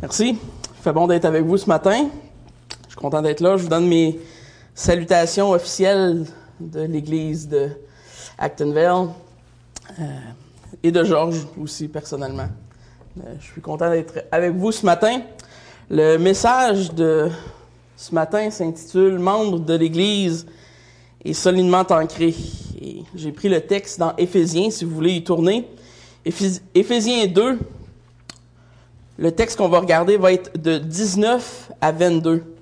Merci. Fait bon d'être avec vous ce matin. Je suis content d'être là. Je vous donne mes salutations officielles de l'Église de Actonville euh, et de Georges aussi personnellement. Euh, je suis content d'être avec vous ce matin. Le message de ce matin s'intitule Membre de l'Église est solidement ancré. J'ai pris le texte dans Éphésiens, si vous voulez y tourner. Éphésiens 2, le texte qu'on va regarder va être de 19 à 22.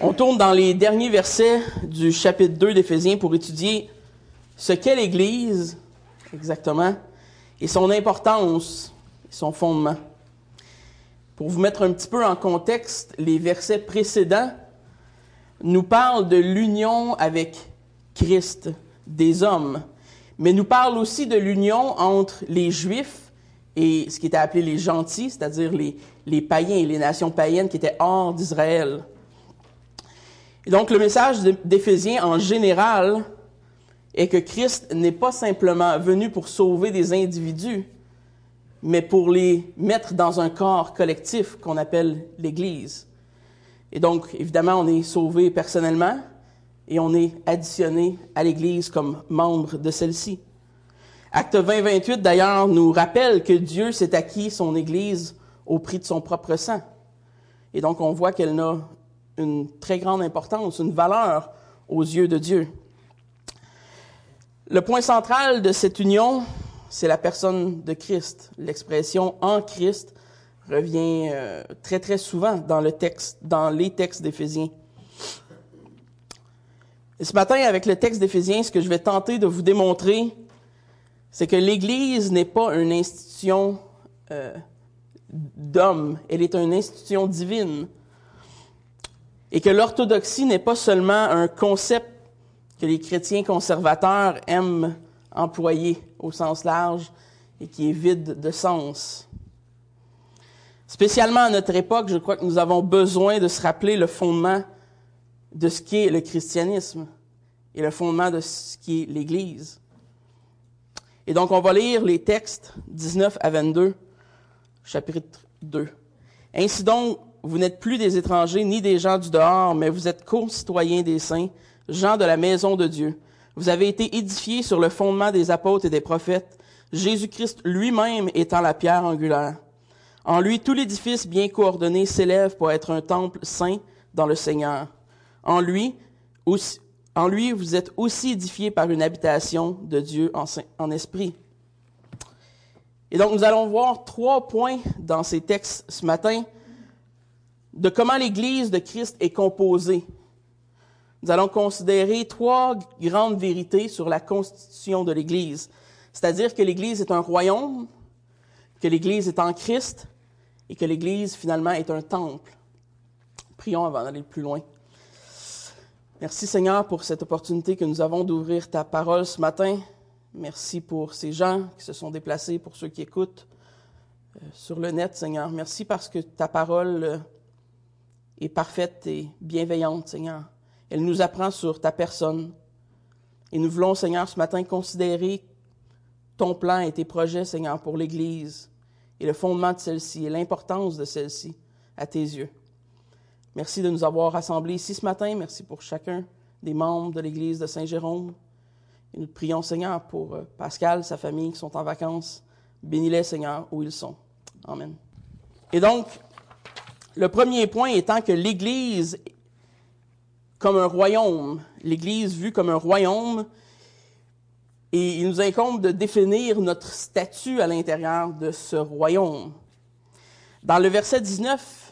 On tourne dans les derniers versets du chapitre 2 d'Éphésiens pour étudier ce qu'est l'Église exactement et son importance et son fondement. Pour vous mettre un petit peu en contexte, les versets précédents nous parlent de l'union avec Christ des hommes, mais nous parlent aussi de l'union entre les Juifs et ce qui était appelé les gentils, c'est-à-dire les, les païens les nations païennes qui étaient hors d'Israël. Et donc le message d'Éphésiens en général est que Christ n'est pas simplement venu pour sauver des individus, mais pour les mettre dans un corps collectif qu'on appelle l'Église. Et donc, évidemment, on est sauvé personnellement et on est additionné à l'Église comme membre de celle-ci. Acte 20-28, d'ailleurs, nous rappelle que Dieu s'est acquis son Église au prix de son propre sang. Et donc, on voit qu'elle a une très grande importance, une valeur aux yeux de Dieu. Le point central de cette union, c'est la personne de Christ. L'expression en Christ revient euh, très très souvent dans le texte, dans les textes d'Éphésiens. Et ce matin, avec le texte d'Éphésiens, ce que je vais tenter de vous démontrer, c'est que l'Église n'est pas une institution euh, d'hommes, elle est une institution divine. Et que l'orthodoxie n'est pas seulement un concept que les chrétiens conservateurs aiment employer au sens large et qui est vide de sens. Spécialement à notre époque, je crois que nous avons besoin de se rappeler le fondement de ce qu'est le christianisme et le fondement de ce qui est l'Église. Et donc, on va lire les textes 19 à 22, chapitre 2. Ainsi donc, vous n'êtes plus des étrangers ni des gens du dehors, mais vous êtes concitoyens des saints, gens de la maison de Dieu. Vous avez été édifiés sur le fondement des apôtres et des prophètes, Jésus-Christ lui-même étant la pierre angulaire. En lui, tout l'édifice bien coordonné s'élève pour être un temple saint dans le Seigneur. En lui, aussi, en lui, vous êtes aussi édifiés par une habitation de Dieu en, esprit. Et donc, nous allons voir trois points dans ces textes ce matin de comment l'Église de Christ est composée. Nous allons considérer trois grandes vérités sur la constitution de l'Église. C'est-à-dire que l'Église est un royaume, que l'Église est en Christ et que l'Église finalement est un temple. Prions avant d'aller plus loin. Merci Seigneur pour cette opportunité que nous avons d'ouvrir ta parole ce matin. Merci pour ces gens qui se sont déplacés, pour ceux qui écoutent euh, sur le net, Seigneur. Merci parce que ta parole euh, est parfaite et bienveillante, Seigneur. Elle nous apprend sur ta personne. Et nous voulons, Seigneur, ce matin considérer ton plan et tes projets, Seigneur, pour l'Église et le fondement de celle-ci et l'importance de celle-ci à tes yeux. Merci de nous avoir rassemblés ici ce matin. Merci pour chacun des membres de l'Église de Saint-Jérôme. Et nous prions, Seigneur, pour euh, Pascal, sa famille qui sont en vacances. Bénis-les, Seigneur, où ils sont. Amen. Et donc, le premier point étant que l'Église, comme un royaume, l'Église vue comme un royaume, et il nous incombe de définir notre statut à l'intérieur de ce royaume. Dans le verset 19,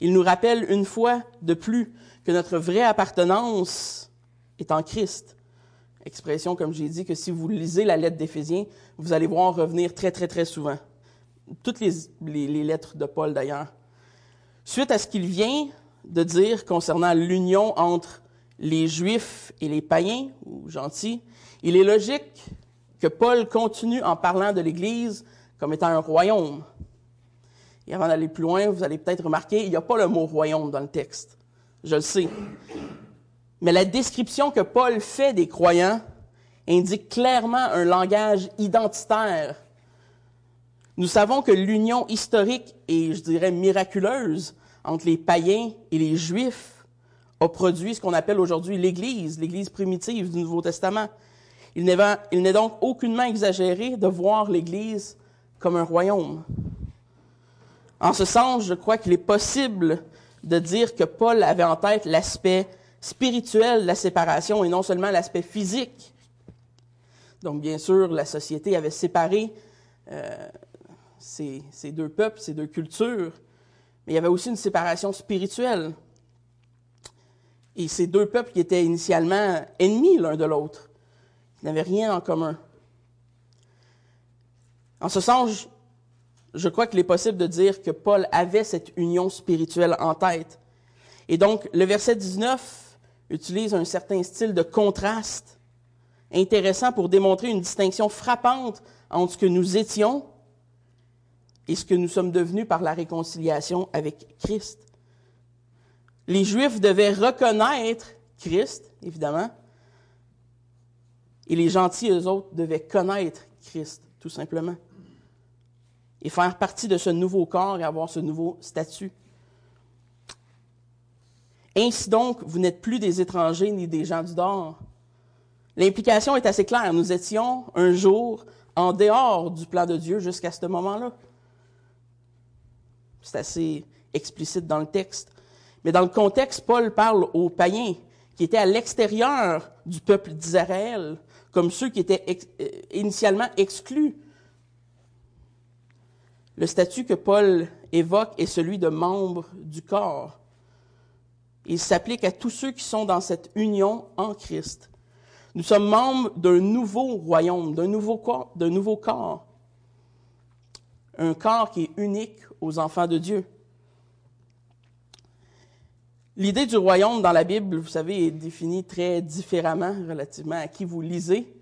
il nous rappelle une fois de plus que notre vraie appartenance est en Christ. Expression, comme j'ai dit, que si vous lisez la lettre d'Éphésiens, vous allez voir revenir très, très, très souvent. Toutes les lettres de Paul, d'ailleurs. Suite à ce qu'il vient de dire concernant l'union entre les Juifs et les païens, ou gentils, il est logique que Paul continue en parlant de l'Église comme étant un royaume. Et avant d'aller plus loin, vous allez peut-être remarquer, il n'y a pas le mot royaume dans le texte. Je le sais. Mais la description que Paul fait des croyants indique clairement un langage identitaire. Nous savons que l'union historique et, je dirais, miraculeuse entre les païens et les juifs a produit ce qu'on appelle aujourd'hui l'Église, l'Église primitive du Nouveau Testament. Il n'est donc aucunement exagéré de voir l'Église comme un royaume. En ce sens, je crois qu'il est possible de dire que Paul avait en tête l'aspect spirituel de la séparation et non seulement l'aspect physique. Donc, bien sûr, la société avait séparé euh, ces, ces deux peuples, ces deux cultures, mais il y avait aussi une séparation spirituelle. Et ces deux peuples qui étaient initialement ennemis l'un de l'autre, qui n'avaient rien en commun. En ce sens, je crois qu'il est possible de dire que Paul avait cette union spirituelle en tête. Et donc, le verset 19 utilise un certain style de contraste intéressant pour démontrer une distinction frappante entre ce que nous étions et ce que nous sommes devenus par la réconciliation avec Christ. Les Juifs devaient reconnaître Christ, évidemment, et les gentils, eux autres, devaient connaître Christ, tout simplement et faire partie de ce nouveau corps et avoir ce nouveau statut. Ainsi donc, vous n'êtes plus des étrangers ni des gens du dehors. L'implication est assez claire. Nous étions un jour en dehors du plan de Dieu jusqu'à ce moment-là. C'est assez explicite dans le texte. Mais dans le contexte, Paul parle aux païens qui étaient à l'extérieur du peuple d'Israël, comme ceux qui étaient euh, initialement exclus le statut que Paul évoque est celui de membre du corps. Il s'applique à tous ceux qui sont dans cette union en Christ. Nous sommes membres d'un nouveau royaume, d'un nouveau corps, d'un nouveau corps. Un corps qui est unique aux enfants de Dieu. L'idée du royaume dans la Bible, vous savez, est définie très différemment relativement à qui vous lisez,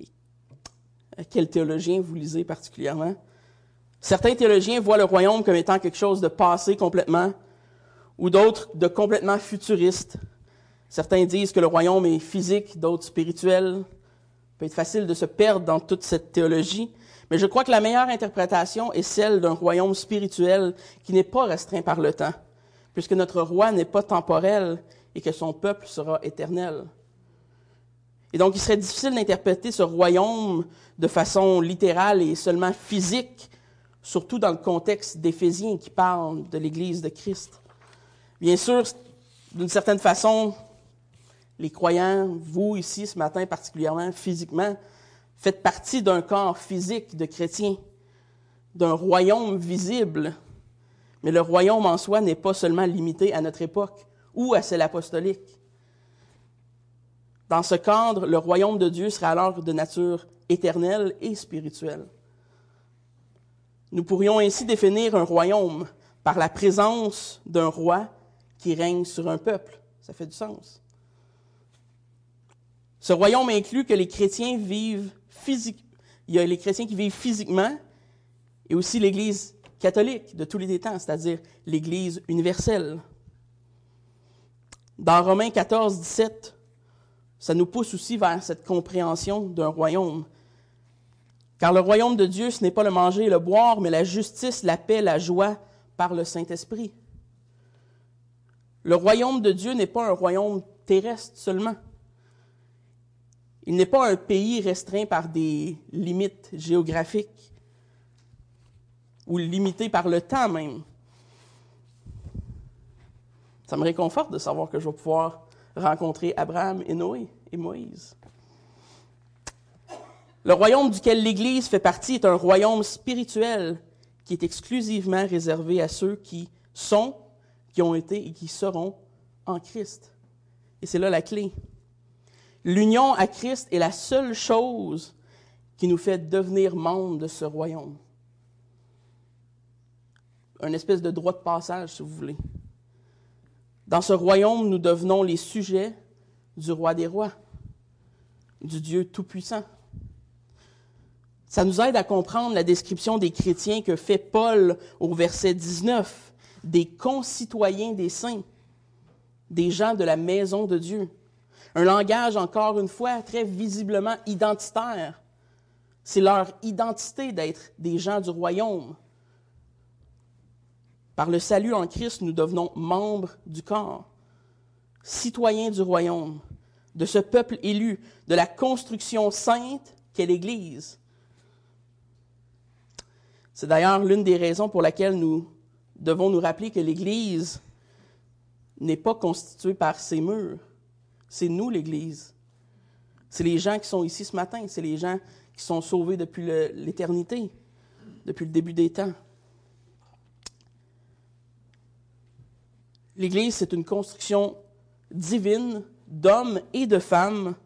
et à quel théologien vous lisez particulièrement. Certains théologiens voient le royaume comme étant quelque chose de passé complètement, ou d'autres de complètement futuriste. Certains disent que le royaume est physique, d'autres spirituel. Il peut être facile de se perdre dans toute cette théologie, mais je crois que la meilleure interprétation est celle d'un royaume spirituel qui n'est pas restreint par le temps, puisque notre roi n'est pas temporel et que son peuple sera éternel. Et donc, il serait difficile d'interpréter ce royaume de façon littérale et seulement physique, surtout dans le contexte d'Éphésiens qui parle de l'Église de Christ. Bien sûr, d'une certaine façon, les croyants, vous ici ce matin particulièrement physiquement, faites partie d'un corps physique de chrétiens, d'un royaume visible. Mais le royaume en soi n'est pas seulement limité à notre époque ou à celle apostolique. Dans ce cadre, le royaume de Dieu sera alors de nature éternelle et spirituelle. Nous pourrions ainsi définir un royaume par la présence d'un roi qui règne sur un peuple. Ça fait du sens. Ce royaume inclut que les chrétiens vivent physiquement. Il y a les chrétiens qui vivent physiquement et aussi l'Église catholique de tous les temps, c'est-à-dire l'Église universelle. Dans Romains 14, 17, ça nous pousse aussi vers cette compréhension d'un royaume. Car le royaume de Dieu, ce n'est pas le manger et le boire, mais la justice, la paix, la joie par le Saint-Esprit. Le royaume de Dieu n'est pas un royaume terrestre seulement. Il n'est pas un pays restreint par des limites géographiques ou limité par le temps même. Ça me réconforte de savoir que je vais pouvoir rencontrer Abraham et Noé et Moïse. Le royaume duquel l'Église fait partie est un royaume spirituel qui est exclusivement réservé à ceux qui sont, qui ont été et qui seront en Christ. Et c'est là la clé. L'union à Christ est la seule chose qui nous fait devenir membres de ce royaume. Un espèce de droit de passage, si vous voulez. Dans ce royaume, nous devenons les sujets du roi des rois, du Dieu Tout-Puissant. Ça nous aide à comprendre la description des chrétiens que fait Paul au verset 19, des concitoyens des saints, des gens de la maison de Dieu. Un langage, encore une fois, très visiblement identitaire. C'est leur identité d'être des gens du royaume. Par le salut en Christ, nous devenons membres du corps, citoyens du royaume, de ce peuple élu, de la construction sainte qu'est l'Église. C'est d'ailleurs l'une des raisons pour laquelle nous devons nous rappeler que l'Église n'est pas constituée par ses murs. C'est nous, l'Église. C'est les gens qui sont ici ce matin. C'est les gens qui sont sauvés depuis l'éternité, depuis le début des temps. L'Église, c'est une construction divine d'hommes et de femmes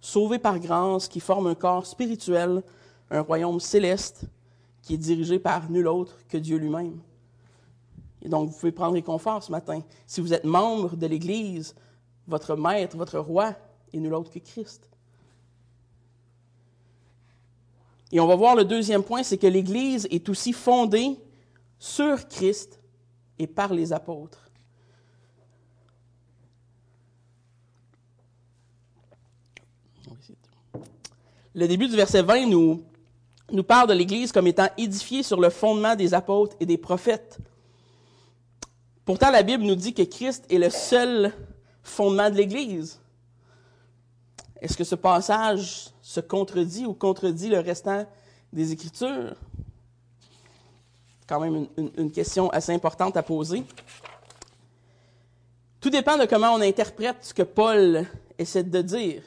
sauvés par grâce qui forment un corps spirituel, un royaume céleste qui est dirigé par nul autre que Dieu lui-même. Et donc, vous pouvez prendre réconfort ce matin. Si vous êtes membre de l'Église, votre maître, votre roi est nul autre que Christ. Et on va voir le deuxième point, c'est que l'Église est aussi fondée sur Christ et par les apôtres. Le début du verset 20 nous, nous parle de l'Église comme étant édifiée sur le fondement des apôtres et des prophètes. Pourtant, la Bible nous dit que Christ est le seul fondement de l'Église. Est-ce que ce passage se contredit ou contredit le restant des Écritures? Quand même une question assez importante à poser. Tout dépend de comment on interprète ce que Paul essaie de dire.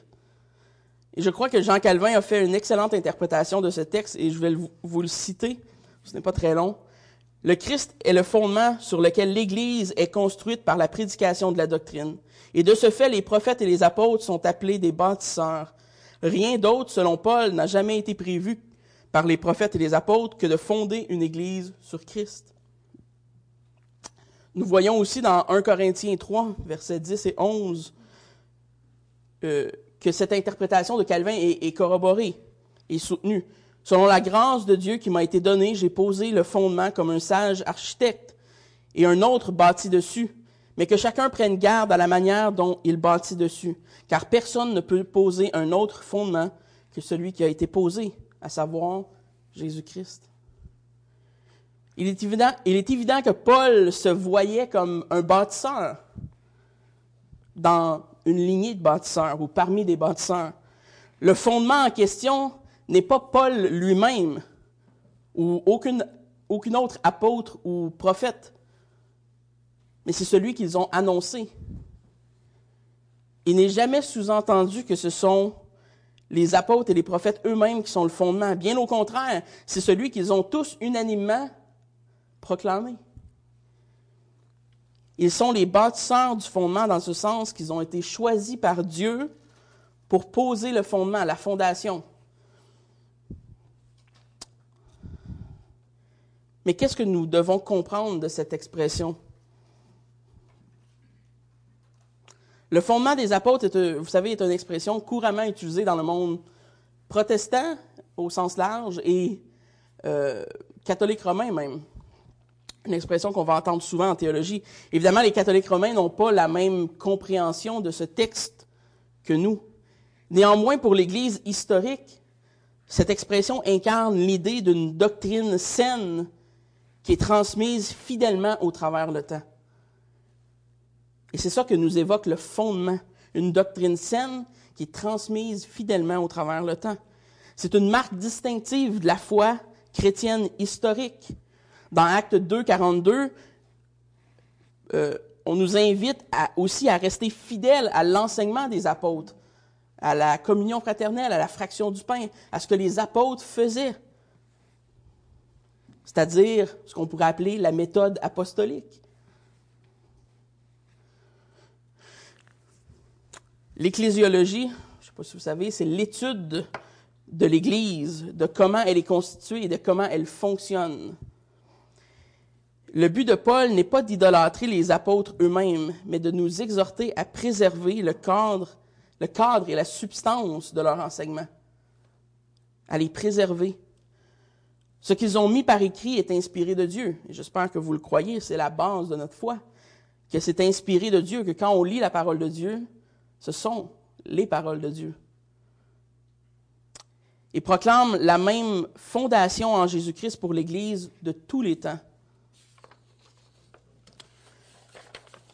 Et je crois que Jean Calvin a fait une excellente interprétation de ce texte et je vais vous le citer. Ce n'est pas très long. Le Christ est le fondement sur lequel l'Église est construite par la prédication de la doctrine. Et de ce fait, les prophètes et les apôtres sont appelés des bâtisseurs. Rien d'autre, selon Paul, n'a jamais été prévu par les prophètes et les apôtres que de fonder une Église sur Christ. Nous voyons aussi dans 1 Corinthiens 3, versets 10 et 11, euh, que cette interprétation de Calvin est, corroborée et soutenue. Selon la grâce de Dieu qui m'a été donnée, j'ai posé le fondement comme un sage architecte et un autre bâti dessus, mais que chacun prenne garde à la manière dont il bâtit dessus, car personne ne peut poser un autre fondement que celui qui a été posé, à savoir Jésus-Christ. Il est, évident, il est évident que Paul se voyait comme un bâtisseur dans une lignée de bâtisseurs ou parmi des bâtisseurs. Le fondement en question n'est pas Paul lui-même ou aucune, aucune autre apôtre ou prophète, mais c'est celui qu'ils ont annoncé. Il n'est jamais sous-entendu que ce sont les apôtres et les prophètes eux-mêmes qui sont le fondement. Bien au contraire, c'est celui qu'ils ont tous unanimement proclamé. Ils sont les bâtisseurs du fondement dans ce sens qu'ils ont été choisis par Dieu pour poser le fondement, la fondation. Mais qu'est-ce que nous devons comprendre de cette expression? Le fondement des apôtres, vous savez, est une expression couramment utilisée dans le monde protestant au sens large et euh, catholique romain même une expression qu'on va entendre souvent en théologie. Évidemment, les catholiques romains n'ont pas la même compréhension de ce texte que nous. Néanmoins, pour l'Église historique, cette expression incarne l'idée d'une doctrine saine qui est transmise fidèlement au travers le temps. Et c'est ça que nous évoque le fondement, une doctrine saine qui est transmise fidèlement au travers le temps. C'est une marque distinctive de la foi chrétienne historique dans Acte 2, 42, euh, on nous invite aussi à rester fidèles à l'enseignement des apôtres, à la communion fraternelle, à la fraction du pain, à ce que les apôtres faisaient. C'est-à-dire ce qu'on pourrait appeler la méthode apostolique. L'ecclésiologie, je ne sais pas si vous savez, c'est l'étude de l'Église, de comment elle est constituée et de comment elle fonctionne. Le but de Paul n'est pas d'idolâtrer les apôtres eux-mêmes, mais de nous exhorter à préserver le cadre, le cadre et la substance de leur enseignement, à les préserver. Ce qu'ils ont mis par écrit est inspiré de Dieu. J'espère que vous le croyez, c'est la base de notre foi, que c'est inspiré de Dieu, que quand on lit la parole de Dieu, ce sont les paroles de Dieu. et proclame la même fondation en Jésus-Christ pour l'Église de tous les temps.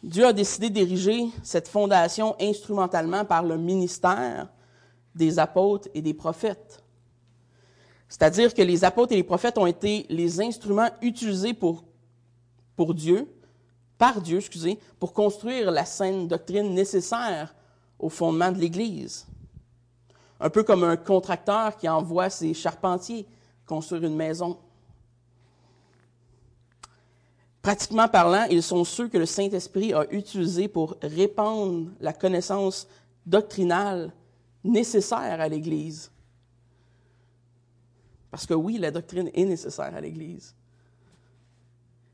Dieu a décidé d'ériger cette fondation instrumentalement par le ministère des apôtres et des prophètes. C'est-à-dire que les apôtres et les prophètes ont été les instruments utilisés pour, Dieu, par Dieu, excusez, pour construire la saine doctrine nécessaire au fondement de l'Église. Un peu comme un contracteur qui envoie ses charpentiers construire une maison. Pratiquement parlant, ils sont ceux que le Saint-Esprit a utilisés pour répandre la connaissance doctrinale nécessaire à l'Église. Parce que oui, la doctrine est nécessaire à l'Église.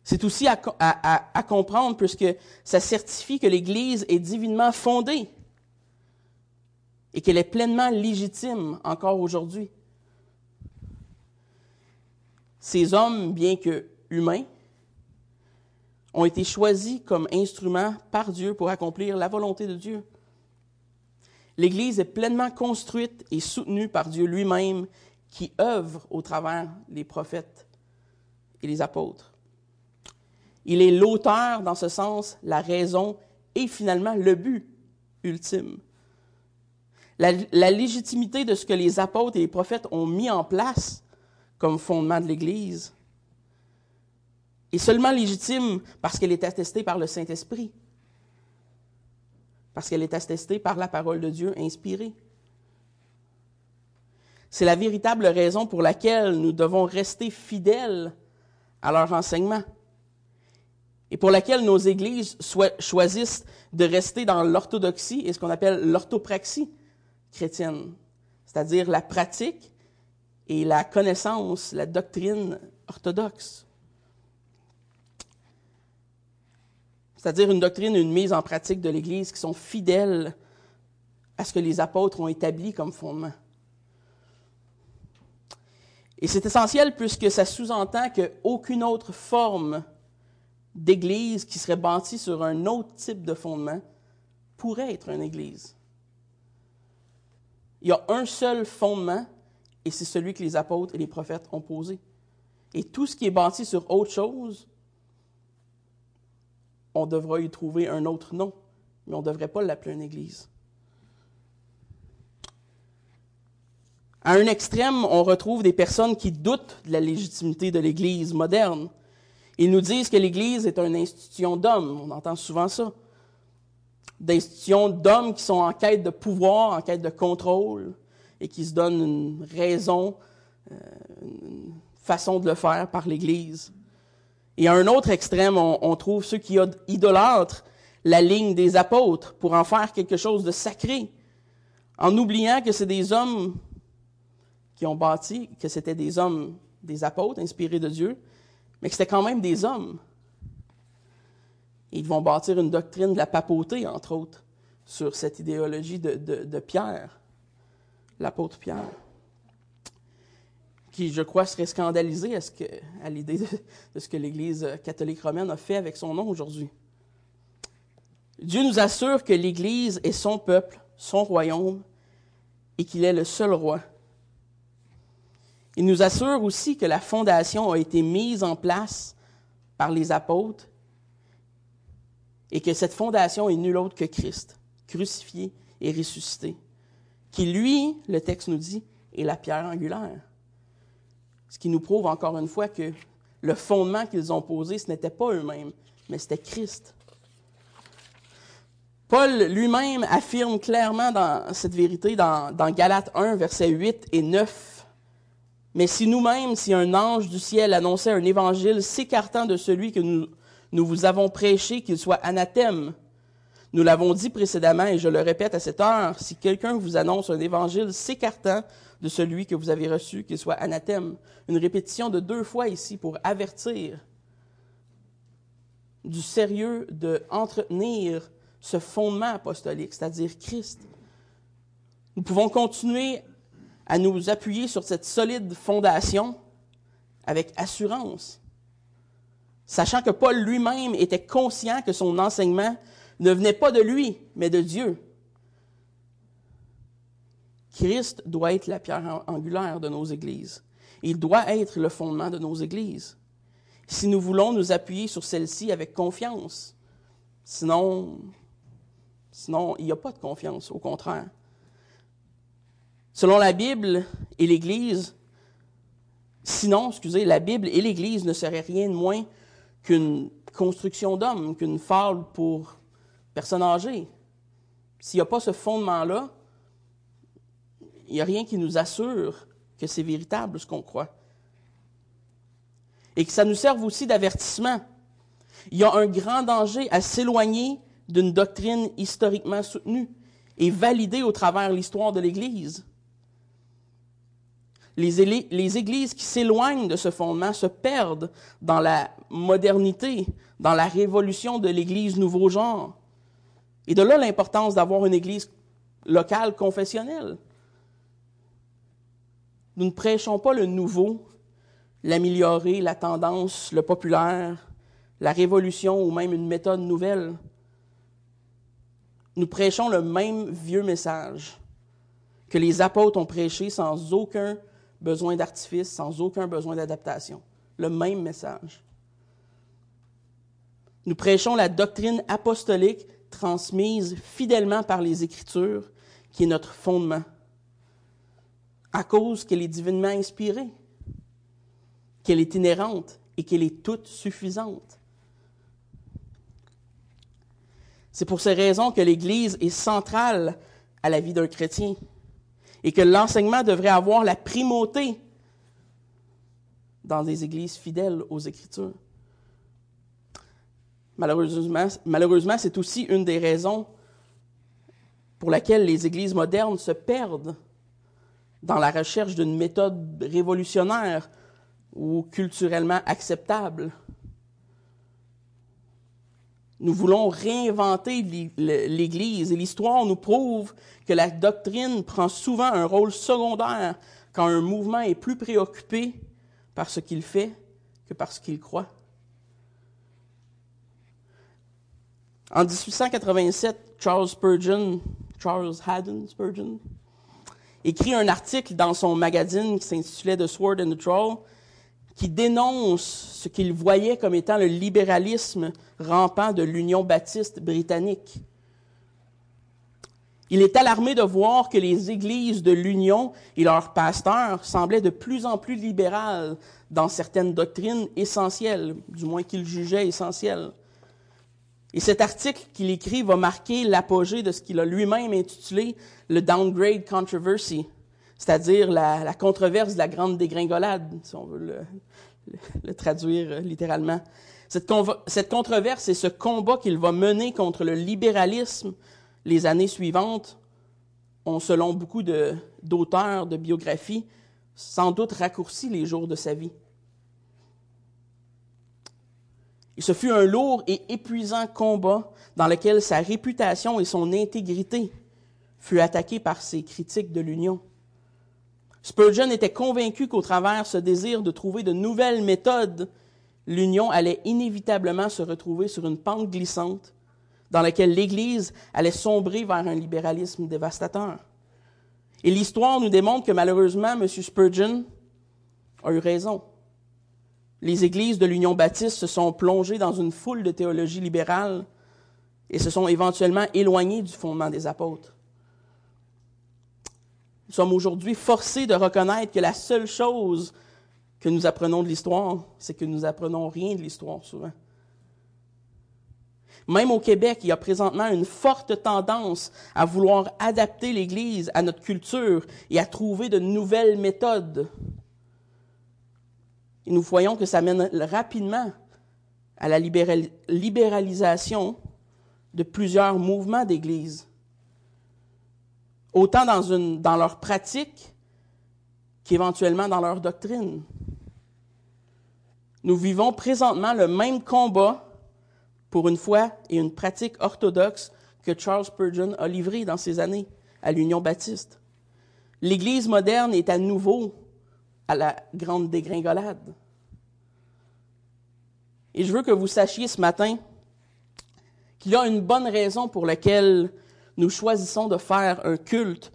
C'est aussi à, comprendre puisque ça certifie que l'Église est divinement fondée et qu'elle est pleinement légitime encore aujourd'hui. Ces hommes, bien que humains, ont été choisis comme instruments par Dieu pour accomplir la volonté de Dieu. L'Église est pleinement construite et soutenue par Dieu lui-même qui œuvre au travers des prophètes et les apôtres. Il est l'auteur, dans ce sens, la raison et finalement le but ultime. La, la, légitimité de ce que les apôtres et les prophètes ont mis en place comme fondement de l'Église est seulement légitime parce qu'elle est attestée par le Saint-Esprit, parce qu'elle est attestée par la parole de Dieu inspirée. C'est la véritable raison pour laquelle nous devons rester fidèles à leur enseignement et pour laquelle nos églises choisissent de rester dans l'orthodoxie et ce qu'on appelle l'orthopraxie chrétienne, c'est-à-dire la pratique et la connaissance, la doctrine orthodoxe. C'est-à-dire une doctrine, une mise en pratique de l'Église qui sont fidèles à ce que les apôtres ont établi comme fondement. Et c'est essentiel puisque ça sous-entend qu'aucune autre forme d'Église qui serait bâtie sur un autre type de fondement pourrait être une Église. Il y a un seul fondement et c'est celui que les apôtres et les prophètes ont posé. Et tout ce qui est bâti sur autre chose on devra y trouver un autre nom, mais on ne devrait pas l'appeler une église. À un extrême, on retrouve des personnes qui doutent de la légitimité de l'Église moderne. Ils nous disent que l'Église est une institution d'hommes. On entend souvent ça. D'institutions d'hommes qui sont en quête de pouvoir, en quête de contrôle, et qui se donnent une raison, euh, une façon de le faire par l'Église. Et à un autre extrême, on, trouve ceux qui idolâtrent la ligne des apôtres pour en faire quelque chose de sacré, en oubliant que c'est des hommes qui ont bâti, que c'était des hommes, des apôtres inspirés de Dieu, mais que c'était quand même des hommes. ils vont bâtir une doctrine de la papauté, entre autres, sur cette idéologie de, de Pierre, l'apôtre Pierre qui, je crois, serait scandalisé à, l'idée de, ce que l'Église catholique romaine a fait avec son nom aujourd'hui. Dieu nous assure que l'Église est son peuple, son royaume, et qu'il est le seul roi. Il nous assure aussi que la fondation a été mise en place par les apôtres et que cette fondation est nulle autre que Christ, crucifié et ressuscité, qui, lui, le texte nous dit, est la pierre angulaire. Ce qui nous prouve encore une fois que le fondement qu'ils ont posé, ce n'était pas eux-mêmes, mais c'était Christ. Paul lui-même affirme clairement dans cette vérité dans, Galates 1, versets 8 et 9. Mais si nous-mêmes, si un ange du ciel annonçait un évangile s'écartant de celui que nous, nous vous avons prêché, qu'il soit anathème, nous l'avons dit précédemment et je le répète à cette heure, si quelqu'un vous annonce un évangile s'écartant de celui que vous avez reçu, qu'il soit anathème. Une répétition de deux fois ici pour avertir du sérieux de entretenir ce fondement apostolique, c'est-à-dire Christ. Nous pouvons continuer à nous appuyer sur cette solide fondation avec assurance, sachant que Paul lui-même était conscient que son enseignement ne venait pas de lui, mais de Dieu Christ doit être la pierre angulaire de nos églises. Il doit être le fondement de nos églises. Si nous voulons nous appuyer sur celle-ci avec confiance, sinon, sinon il n'y a pas de confiance, au contraire. Selon la Bible et l'Église, sinon, excusez, la Bible et l'Église ne seraient rien de moins qu'une construction d'hommes, qu'une fable pour personnes âgées. S'il n'y a pas ce fondement-là, il n'y a rien qui nous assure que c'est véritable ce qu'on croit. Et que ça nous serve aussi d'avertissement. Il y a un grand danger à s'éloigner d'une doctrine historiquement soutenue et validée au travers l'histoire de l'Église. Les, les églises qui s'éloignent de ce fondement se perdent dans la modernité, dans la révolution de l'Église nouveau genre. Et de là l'importance d'avoir une Église locale confessionnelle. Nous ne prêchons pas le nouveau, l'améliorer, la tendance, le populaire, la révolution ou même une méthode nouvelle. Nous prêchons le même vieux message que les apôtres ont prêché sans aucun besoin d'artifice, sans aucun besoin d'adaptation. Le même message. Nous prêchons la doctrine apostolique transmise fidèlement par les Écritures, qui est notre fondement à cause qu'elle est divinement inspirée, qu'elle est inhérente et qu'elle est toute suffisante. C'est pour ces raisons que l'Église est centrale à la vie d'un chrétien et que l'enseignement devrait avoir la primauté dans des églises fidèles aux Écritures. Malheureusement, malheureusement c'est aussi une des raisons pour laquelle les églises modernes se perdent dans la recherche d'une méthode révolutionnaire ou culturellement acceptable. Nous voulons réinventer l'Église et l'histoire nous prouve que la doctrine prend souvent un rôle secondaire quand un mouvement est plus préoccupé par ce qu'il fait que par ce qu'il croit. En 1887, Charles Spurgeon, Charles Haddon Spurgeon, écrit un article dans son magazine qui s'intitulait The Sword and the Troll, qui dénonce ce qu'il voyait comme étant le libéralisme rampant de l'Union baptiste britannique. Il est alarmé de voir que les églises de l'Union et leurs pasteurs semblaient de plus en plus libérales dans certaines doctrines essentielles, du moins qu'il jugeait essentielles. Et cet article qu'il écrit va marquer l'apogée de ce qu'il a lui-même intitulé le downgrade controversy, c'est-à-dire la, controverse de la grande dégringolade, si on veut le, traduire littéralement. Cette, controverse et ce combat qu'il va mener contre le libéralisme les années suivantes ont, selon beaucoup d'auteurs de biographies, sans doute raccourci les jours de sa vie. Et ce fut un lourd et épuisant combat dans lequel sa réputation et son intégrité furent attaquées par ses critiques de l'Union. Spurgeon était convaincu qu'au travers ce désir de trouver de nouvelles méthodes, l'Union allait inévitablement se retrouver sur une pente glissante dans laquelle l'Église allait sombrer vers un libéralisme dévastateur. Et l'histoire nous démontre que malheureusement, M. Spurgeon a eu raison les églises de l'Union baptiste se sont plongées dans une foule de théologie libérale et se sont éventuellement éloignées du fondement des apôtres. Nous sommes aujourd'hui forcés de reconnaître que la seule chose que nous apprenons de l'histoire, c'est que nous apprenons rien de l'histoire souvent. Même au Québec, il y a présentement une forte tendance à vouloir adapter l'Église à notre culture et à trouver de nouvelles méthodes et nous voyons que ça mène rapidement à la libéralisation de plusieurs mouvements d'Église, autant dans, dans leur pratique qu'éventuellement dans leur doctrine. Nous vivons présentement le même combat pour une foi et une pratique orthodoxe que Charles Spurgeon a livré dans ces années à l'Union baptiste. L'Église moderne est à nouveau à la grande dégringolade. Et je veux que vous sachiez ce matin qu'il y a une bonne raison pour laquelle nous choisissons de faire un culte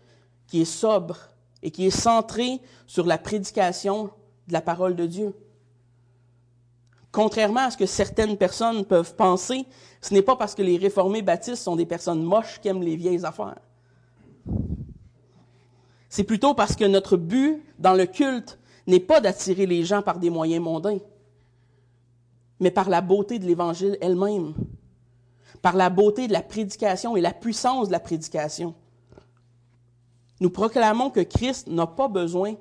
qui est sobre et qui est centré sur la prédication de la parole de Dieu. Contrairement à ce que certaines personnes peuvent penser, ce n'est pas parce que les réformés baptistes sont des personnes moches qui aiment les vieilles affaires. C'est plutôt parce que notre but dans le culte n'est pas d'attirer les gens par des moyens mondains, mais par la beauté de l'Évangile elle-même, par la beauté de la prédication et la puissance de la prédication. Nous proclamons que Christ n'a pas besoin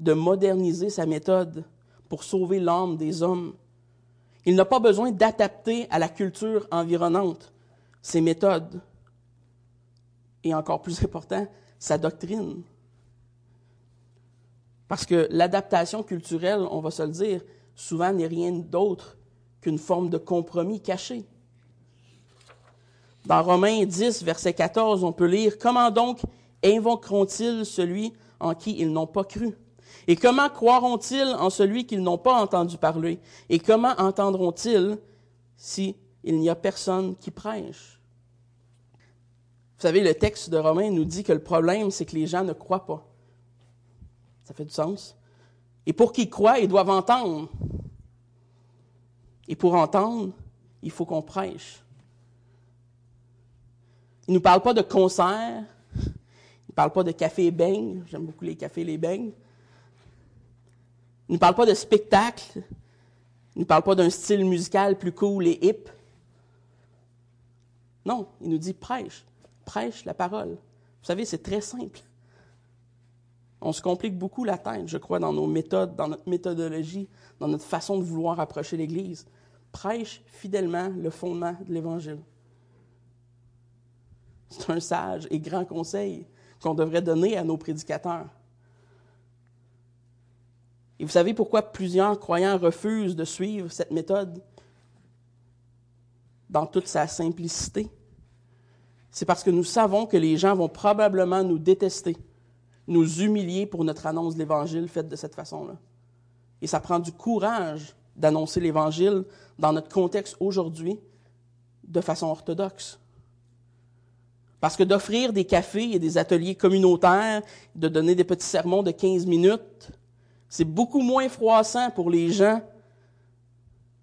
de moderniser sa méthode pour sauver l'âme des hommes. Il n'a pas besoin d'adapter à la culture environnante ses méthodes. Et encore plus important, sa doctrine. Parce que l'adaptation culturelle, on va se le dire, souvent n'est rien d'autre qu'une forme de compromis caché. Dans Romains 10, verset 14, on peut lire Comment donc invoqueront-ils celui en qui ils n'ont pas cru? Et comment croiront-ils en celui qu'ils n'ont pas entendu parler? Et comment entendront-ils si il n'y a personne qui prêche Vous savez, le texte de Romains nous dit que le problème, c'est que les gens ne croient pas. Ça fait du sens. Et pour qu'ils croient, ils doivent entendre. Et pour entendre, il faut qu'on prêche. Il ne nous parle pas de concert. Il ne parle pas de café et. J'aime beaucoup les cafés et les beignes. Il ne nous parle pas de spectacle. Il ne nous parle pas d'un style musical plus cool et hip. Non, il nous dit prêche. Prêche la parole. Vous savez, c'est très simple. On se complique beaucoup la tête, je crois, dans nos méthodes, dans notre méthodologie, dans notre façon de vouloir approcher l'Église. Prêche fidèlement le fondement de l'Évangile. C'est un sage et grand conseil qu'on devrait donner à nos prédicateurs. Et vous savez pourquoi plusieurs croyants refusent de suivre cette méthode? Dans toute sa simplicité? C'est parce que nous savons que les gens vont probablement nous détester nous humilier pour notre annonce de l'Évangile faite de cette façon-là. Et ça prend du courage d'annoncer l'Évangile dans notre contexte aujourd'hui de façon orthodoxe. Parce que d'offrir des cafés et des ateliers communautaires, de donner des petits sermons de 15 minutes, c'est beaucoup moins froissant pour les gens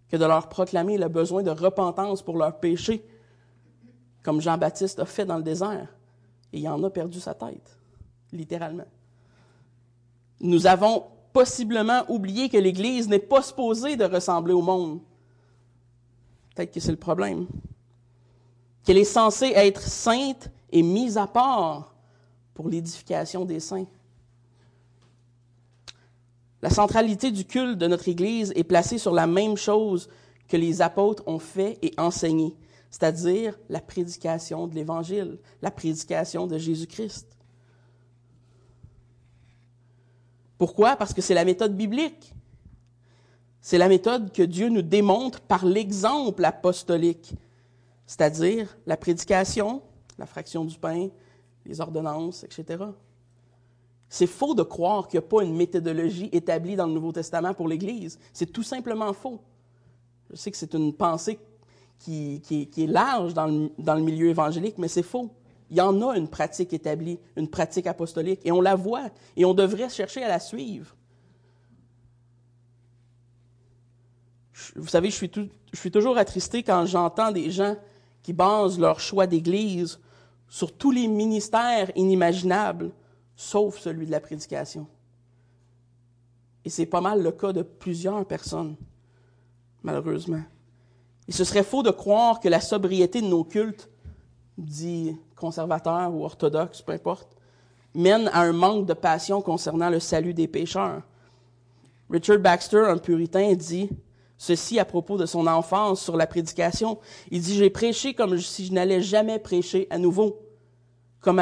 que de leur proclamer le besoin de repentance pour leurs péchés, comme Jean-Baptiste a fait dans le désert. Et il en a perdu sa tête littéralement. Nous avons possiblement oublié que l'Église n'est pas supposée de ressembler au monde. Peut-être que c'est le problème. Qu'elle est censée être sainte et mise à part pour l'édification des saints. La centralité du culte de notre Église est placée sur la même chose que les apôtres ont fait et enseigné, c'est-à-dire la prédication de l'Évangile, la prédication de Jésus-Christ. Pourquoi? Parce que c'est la méthode biblique. C'est la méthode que Dieu nous démontre par l'exemple apostolique, c'est-à-dire la prédication, la fraction du pain, les ordonnances, etc. C'est faux de croire qu'il n'y a pas une méthodologie établie dans le Nouveau Testament pour l'Église. C'est tout simplement faux. Je sais que c'est une pensée qui, est large dans le milieu évangélique, mais c'est faux. Il y en a une pratique établie, une pratique apostolique, et on la voit, et on devrait chercher à la suivre. Vous savez, je suis, toujours attristé quand j'entends des gens qui basent leur choix d'Église sur tous les ministères inimaginables, sauf celui de la prédication. Et c'est pas mal le cas de plusieurs personnes, malheureusement. Et ce serait faux de croire que la sobriété de nos cultes dit conservateur ou orthodoxe, peu importe, mène à un manque de passion concernant le salut des pécheurs. Richard Baxter, un puritain, dit ceci à propos de son enfance sur la prédication. Il dit, j'ai prêché comme si je n'allais jamais prêcher à nouveau, comme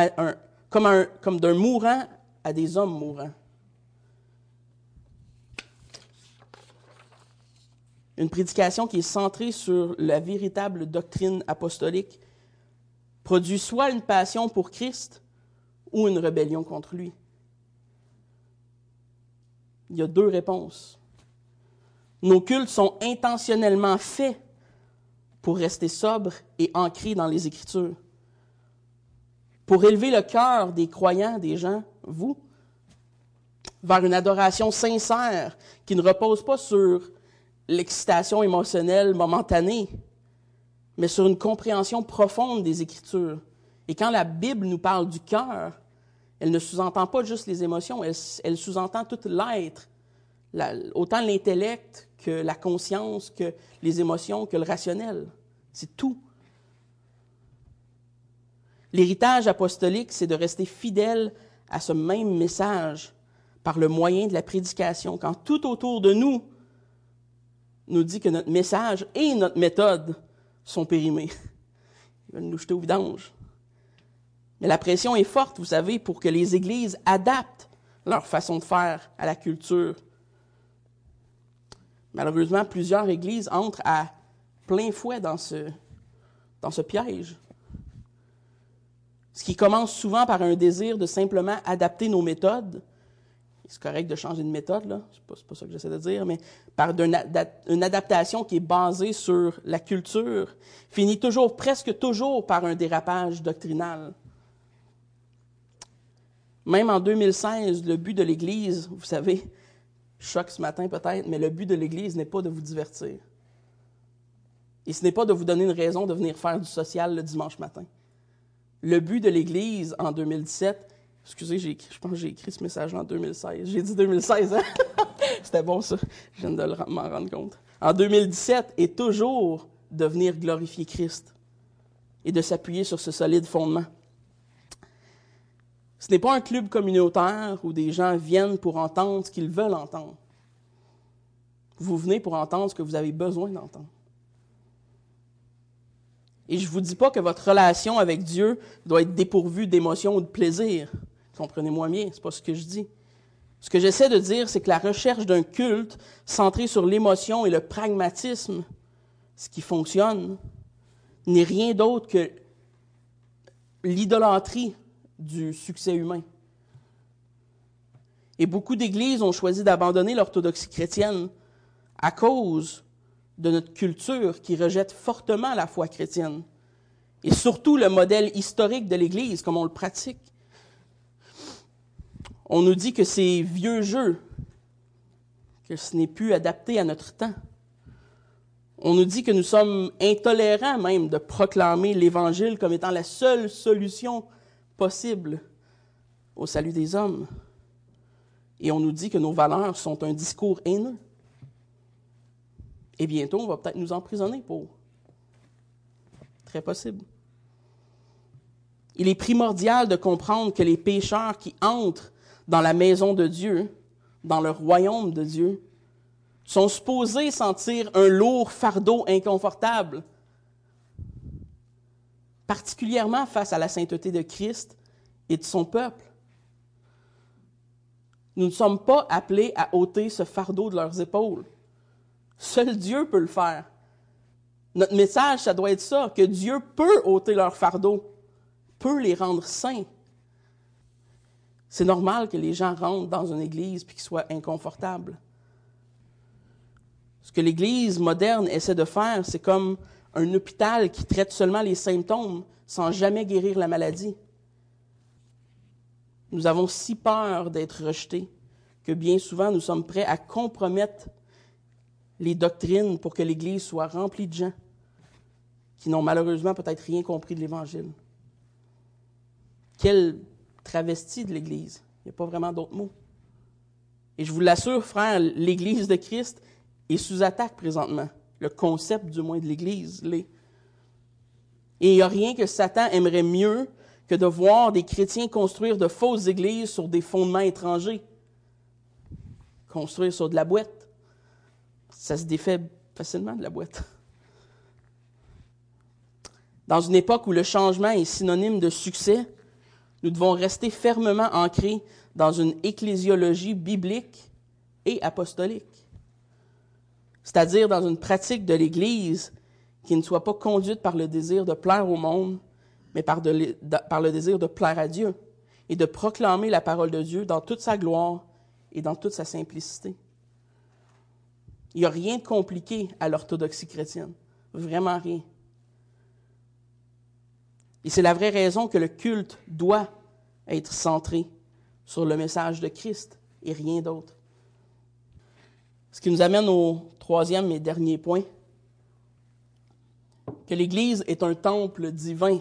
d'un mourant à des hommes mourants. Une prédication qui est centrée sur la véritable doctrine apostolique produit soit une passion pour Christ ou une rébellion contre lui. Il y a deux réponses. Nos cultes sont intentionnellement faits pour rester sobres et ancrés dans les Écritures. pour élever le cœur des croyants, des gens, vous, vers une adoration sincère qui ne repose pas sur l'excitation émotionnelle momentanée, mais sur une compréhension profonde des Écritures. Et quand la Bible nous parle du cœur, elle ne sous-entend pas juste les émotions, elle, sous-entend tout l'être, autant l'intellect que la conscience, que les émotions, que le rationnel. C'est tout. L'héritage apostolique, c'est de rester fidèle à ce même message par le moyen de la prédication, quand tout autour de nous nous dit que notre message et notre méthode sont périmés. Ils veulent nous jeter au vidange. Mais la pression est forte, vous savez, pour que les églises adaptent leur façon de faire à la culture. Malheureusement, plusieurs églises entrent à plein fouet dans ce, dans ce piège. Ce qui commence souvent par un désir de simplement adapter nos méthodes. C'est correct de changer de méthode, là. C'est pas, pas ça que j'essaie de dire, mais par une, adaptation qui est basée sur la culture, finit toujours, presque toujours par un dérapage doctrinal. Même en 2016, le but de l'Église, vous savez, choc ce matin peut-être, mais le but de l'Église n'est pas de vous divertir. Et ce n'est pas de vous donner une raison de venir faire du social le dimanche matin. Le but de l'Église en 2017, excusez, je pense que j'ai écrit ce message en 2016. J'ai dit 2016, hein? C'était bon ça. Je viens de m'en rendre compte. En 2017 est toujours de venir glorifier Christ et de s'appuyer sur ce solide fondement. Ce n'est pas un club communautaire où des gens viennent pour entendre ce qu'ils veulent entendre. Vous venez pour entendre ce que vous avez besoin d'entendre. Et je ne vous dis pas que votre relation avec Dieu doit être dépourvue d'émotions ou de plaisir. Comprenez-moi bien, ce n'est pas ce que je dis. Ce que j'essaie de dire, c'est que la recherche d'un culte centré sur l'émotion et le pragmatisme, ce qui fonctionne, n'est rien d'autre que l'idolâtrie du succès humain. Et beaucoup d'églises ont choisi d'abandonner l'orthodoxie chrétienne à cause de notre culture qui rejette fortement la foi chrétienne et surtout le modèle historique de l'Église comme on le pratique. On nous dit que c'est vieux jeu, que ce n'est plus adapté à notre temps. On nous dit que nous sommes intolérants même de proclamer l'Évangile comme étant la seule solution possible au salut des hommes. Et on nous dit que nos valeurs sont un discours haineux. Et bientôt, on va peut-être nous emprisonner pour. Très possible. Il est primordial de comprendre que les pécheurs qui entrent dans la maison de Dieu, dans le royaume de Dieu, sont supposés sentir un lourd fardeau inconfortable particulièrement face à la sainteté de Christ et de son peuple. Nous ne sommes pas appelés à ôter ce fardeau de leurs épaules. Seul Dieu peut le faire. Notre message, ça doit être ça, que Dieu peut ôter leur fardeau, peut les rendre saints. C'est normal que les gens rentrent dans une église et qu'ils soient inconfortables. Ce que l'Église moderne essaie de faire, c'est comme un hôpital qui traite seulement les symptômes sans jamais guérir la maladie. Nous avons si peur d'être rejetés que bien souvent nous sommes prêts à compromettre les doctrines pour que l'Église soit remplie de gens qui n'ont malheureusement peut-être rien compris de l'Évangile. Quelle travestie de l'Église. Il n'y a pas vraiment d'autres mots. Et je vous l'assure, frère, l'Église de Christ est sous attaque présentement le concept du moins de l'Église l'est. Et il n'y a rien que Satan aimerait mieux que de voir des chrétiens construire de fausses églises sur des fondements étrangers. Construire sur de la boîte. Ça se défait facilement de la boîte. Dans une époque où le changement est synonyme de succès, nous devons rester fermement ancrés dans une ecclésiologie biblique et apostolique c'est-à-dire dans une pratique de l'Église qui ne soit pas conduite par le désir de plaire au monde, mais par, le désir de plaire à Dieu et de proclamer la parole de Dieu dans toute sa gloire et dans toute sa simplicité. Il n'y a rien de compliqué à l'orthodoxie chrétienne, vraiment rien. Et c'est la vraie raison que le culte doit être centré sur le message de Christ et rien d'autre. Ce qui nous amène au troisième et dernier point, que l'Église est un temple divin.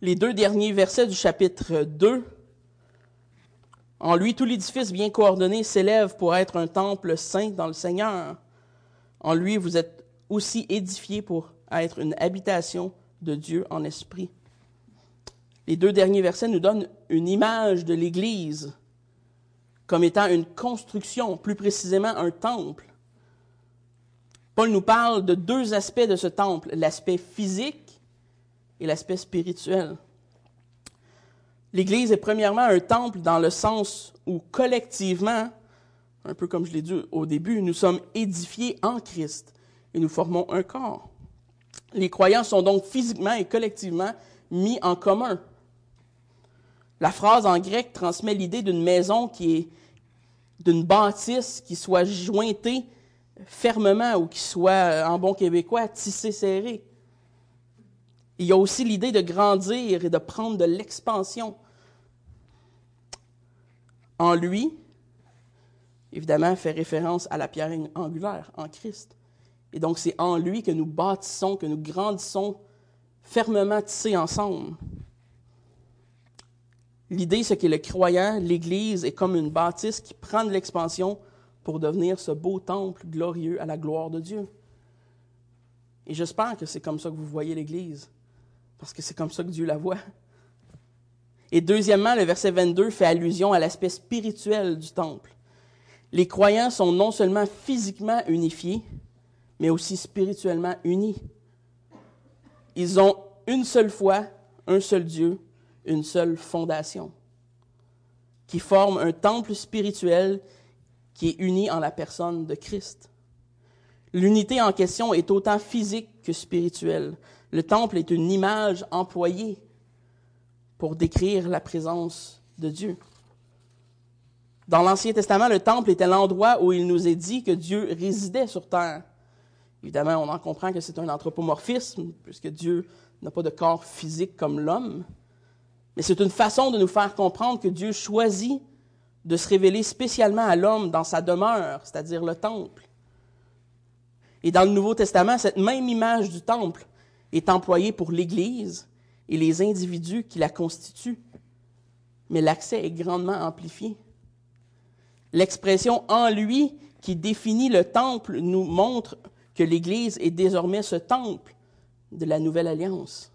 Les deux derniers versets du chapitre 2, en lui tout l'édifice bien coordonné s'élève pour être un temple saint dans le Seigneur. En lui vous êtes aussi édifiés pour être une habitation de Dieu en esprit. Les deux derniers versets nous donnent une image de l'Église comme étant une construction, plus précisément un temple. Paul nous parle de deux aspects de ce temple, l'aspect physique et l'aspect spirituel. L'Église est premièrement un temple dans le sens où collectivement, un peu comme je l'ai dit au début, nous sommes édifiés en Christ et nous formons un corps. Les croyants sont donc physiquement et collectivement mis en commun. La phrase en grec transmet l'idée d'une maison qui est d'une bâtisse qui soit jointée fermement ou qui soit, en bon québécois, tissée serrée. Il y a aussi l'idée de grandir et de prendre de l'expansion. En lui, évidemment, fait référence à la pierre angulaire, en Christ. Et donc, c'est en lui que nous bâtissons, que nous grandissons fermement tissés ensemble. L'idée, c'est que le croyant, l'Église, est comme une bâtisse qui prend de l'expansion pour devenir ce beau temple glorieux à la gloire de Dieu. Et j'espère que c'est comme ça que vous voyez l'Église, parce que c'est comme ça que Dieu la voit. Et deuxièmement, le verset 22 fait allusion à l'aspect spirituel du temple. Les croyants sont non seulement physiquement unifiés, mais aussi spirituellement unis. Ils ont une seule foi, un seul Dieu, une seule fondation, qui forme un temple spirituel qui est uni en la personne de Christ. L'unité en question est autant physique que spirituelle. Le temple est une image employée pour décrire la présence de Dieu. Dans l'Ancien Testament, le temple était l'endroit où il nous est dit que Dieu résidait sur terre. Évidemment, on en comprend que c'est un anthropomorphisme, puisque Dieu n'a pas de corps physique comme l'homme. Mais c'est une façon de nous faire comprendre que Dieu choisit de se révéler spécialement à l'homme dans sa demeure, c'est-à-dire le temple. Et dans le Nouveau Testament, cette même image du temple est employée pour l'Église et les individus qui la constituent. Mais l'accès est grandement amplifié. L'expression en lui qui définit le temple nous montre que l'Église est désormais ce temple de la nouvelle alliance.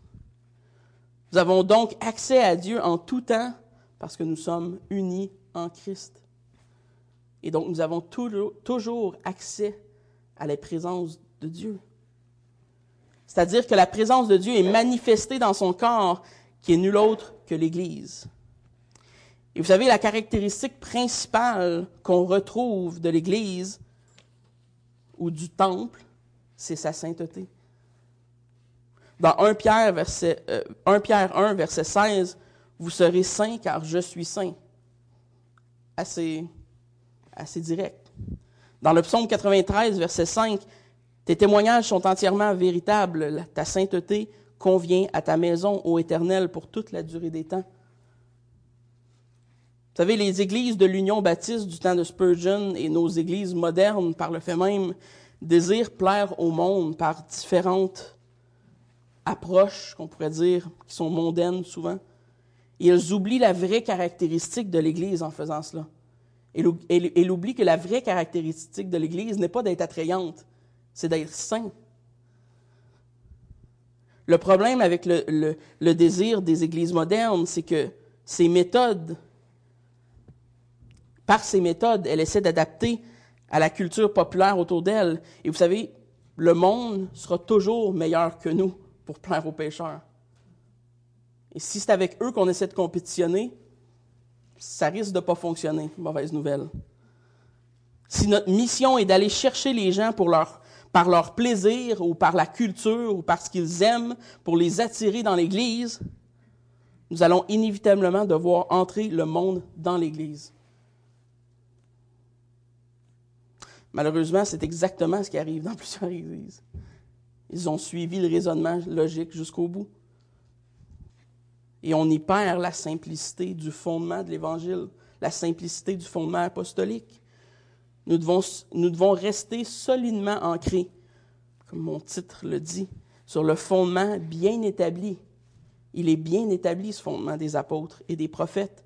Nous avons donc accès à Dieu en tout temps parce que nous sommes unis en Christ. Et donc nous avons toujours accès à la présence de Dieu. C'est-à-dire que la présence de Dieu est manifestée dans son corps qui est nul autre que l'Église. Et vous savez, la caractéristique principale qu'on retrouve de l'Église ou du temple, c'est sa sainteté. Dans 1 Pierre, verset, 1 euh, Pierre 1, verset 16, vous serez saints car je suis saint. Assez, assez direct. Dans le psaume 93, verset 5, tes témoignages sont entièrement véritables. Ta sainteté convient à ta maison, ô Éternel, pour toute la durée des temps. Vous savez, les églises de l'Union baptiste du temps de Spurgeon et nos églises modernes, par le fait même, désirent plaire au monde par différentes approches, qu'on pourrait dire, qui sont mondaines souvent. Et ils oublient la vraie caractéristique de l'Église en faisant cela. Ils oublient que la vraie caractéristique de l'Église n'est pas d'être attrayante, c'est d'être saint. Le problème avec le, le désir des églises modernes, c'est que ces méthodes, par ces méthodes, elles essaient d'adapter à la culture populaire autour d'elle. Et vous savez, le monde sera toujours meilleur que nous pour plaire aux pécheurs. Et si c'est avec eux qu'on essaie de compétitionner, ça risque de ne pas fonctionner. Mauvaise nouvelle. Si notre mission est d'aller chercher les gens pour leur, par leur plaisir ou par la culture ou parce qu'ils aiment, pour les attirer dans l'Église, nous allons inévitablement devoir entrer le monde dans l'Église. Malheureusement, c'est exactement ce qui arrive dans plusieurs églises. Ils ont suivi le raisonnement logique jusqu'au bout. Et on y perd la simplicité du fondement de l'Évangile, la simplicité du fondement apostolique. Nous devons, rester solidement ancrés, comme mon titre le dit, sur le fondement bien établi. Il est bien établi, ce fondement des apôtres et des prophètes,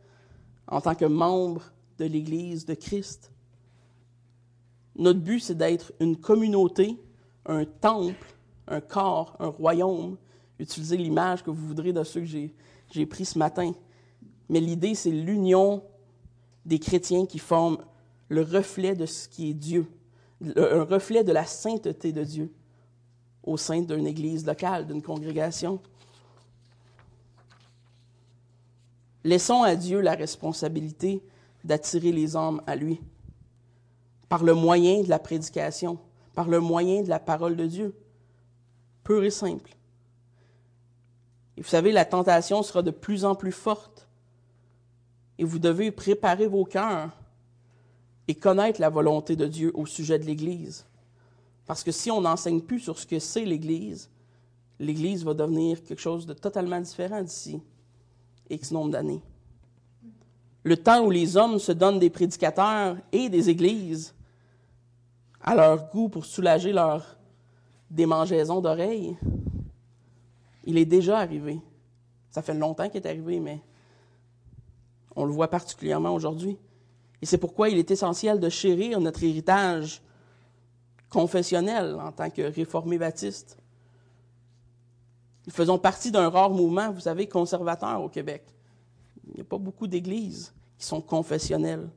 en tant que membres de l'Église de Christ. Notre but, c'est d'être une communauté, un temple, un corps, un royaume. Utilisez l'image que vous voudrez de ceux que j'ai pris ce matin. Mais l'idée, c'est l'union des chrétiens qui forment le reflet de ce qui est Dieu, un reflet de la sainteté de Dieu au sein d'une église locale, d'une congrégation. Laissons à Dieu la responsabilité d'attirer les hommes à lui par le moyen de la prédication, par le moyen de la parole de Dieu, pure et simple. Et vous savez, la tentation sera de plus en plus forte. Et vous devez préparer vos cœurs et connaître la volonté de Dieu au sujet de l'Église. Parce que si on n'enseigne plus sur ce que c'est l'Église, l'Église va devenir quelque chose de totalement différent d'ici X nombre d'années. Le temps où les hommes se donnent des prédicateurs et des églises à leur goût pour soulager leur démangeaison d'oreilles, il est déjà arrivé. Ça fait longtemps qu'il est arrivé, mais on le voit particulièrement aujourd'hui. Et c'est pourquoi il est essentiel de chérir notre héritage confessionnel en tant que réformés baptistes. Nous faisons partie d'un rare mouvement, vous savez, conservateur au Québec. Il n'y a pas beaucoup d'églises qui sont confessionnelles.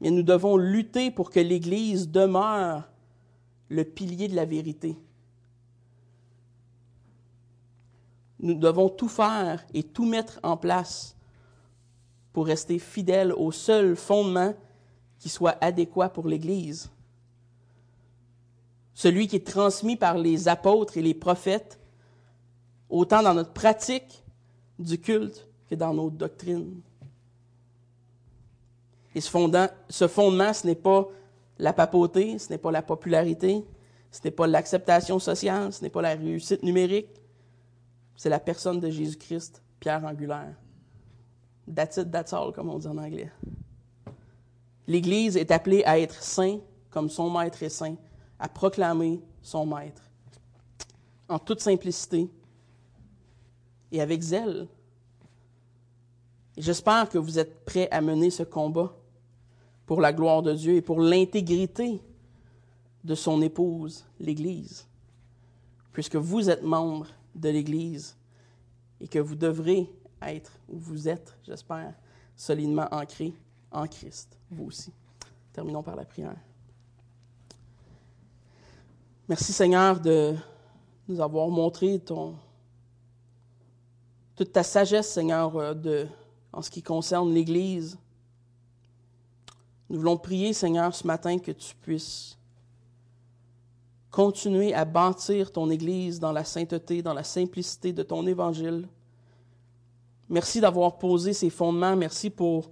Mais nous devons lutter pour que l'Église demeure le pilier de la vérité. Nous devons tout faire et tout mettre en place pour rester fidèles au seul fondement qui soit adéquat pour l'Église. Celui qui est transmis par les apôtres et les prophètes, autant dans notre pratique du culte que dans nos doctrines. Et ce, fondement, ce n'est pas la papauté, ce n'est pas la popularité, ce n'est pas l'acceptation sociale, ce n'est pas la réussite numérique, c'est la personne de Jésus-Christ, pierre angulaire. That's it, comme on dit en anglais. L'Église est appelée à être saint comme son maître est saint, à proclamer son maître, en toute simplicité et avec zèle. J'espère que vous êtes prêts à mener ce combat pour la gloire de Dieu et pour l'intégrité de son épouse, l'Église, puisque vous êtes membre de l'Église et que vous devrez être, ou vous êtes, j'espère, solidement ancré en Christ, vous aussi. Terminons par la prière. Merci Seigneur de nous avoir montré ton, toute ta sagesse, Seigneur, euh, en ce qui concerne l'Église. Nous voulons prier, Seigneur, ce matin que tu puisses continuer à bâtir ton Église dans la sainteté, dans la simplicité de ton Évangile. Merci d'avoir posé ces fondements. Merci pour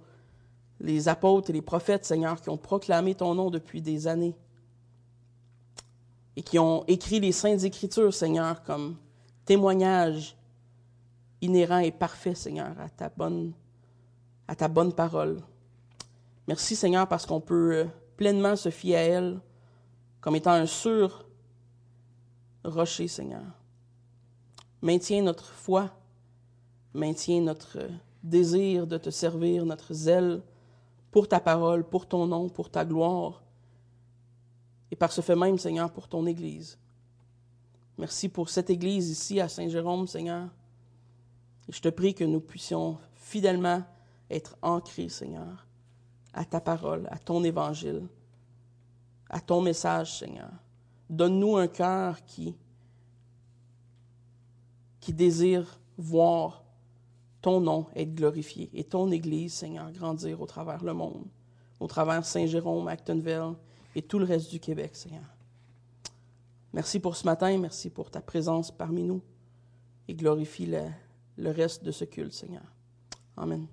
les apôtres et les prophètes, Seigneur, qui ont proclamé ton nom depuis des années et qui ont écrit les saintes écritures, Seigneur, comme témoignage inhérent et parfait, Seigneur, à ta bonne, à ta bonne parole. Merci Seigneur parce qu'on peut euh, pleinement se fier à elle comme étant un sûr rocher, Seigneur. Maintiens notre foi, maintiens notre euh, désir de te servir, notre zèle pour ta parole, pour ton nom, pour ta gloire, et par ce fait même, Seigneur, pour ton Église. Merci pour cette Église ici à Saint-Jérôme, Seigneur. Et je te prie que nous puissions fidèlement être ancrés, Seigneur, à ta parole, à ton évangile, à ton message, Seigneur. Donne-nous un cœur qui, désire voir ton nom être glorifié et ton Église, Seigneur, grandir au travers le monde, au travers Saint-Jérôme, Actonville et tout le reste du Québec, Seigneur. Merci pour ce matin, merci pour ta présence parmi nous et glorifie le, le reste de ce culte, Seigneur. Amen.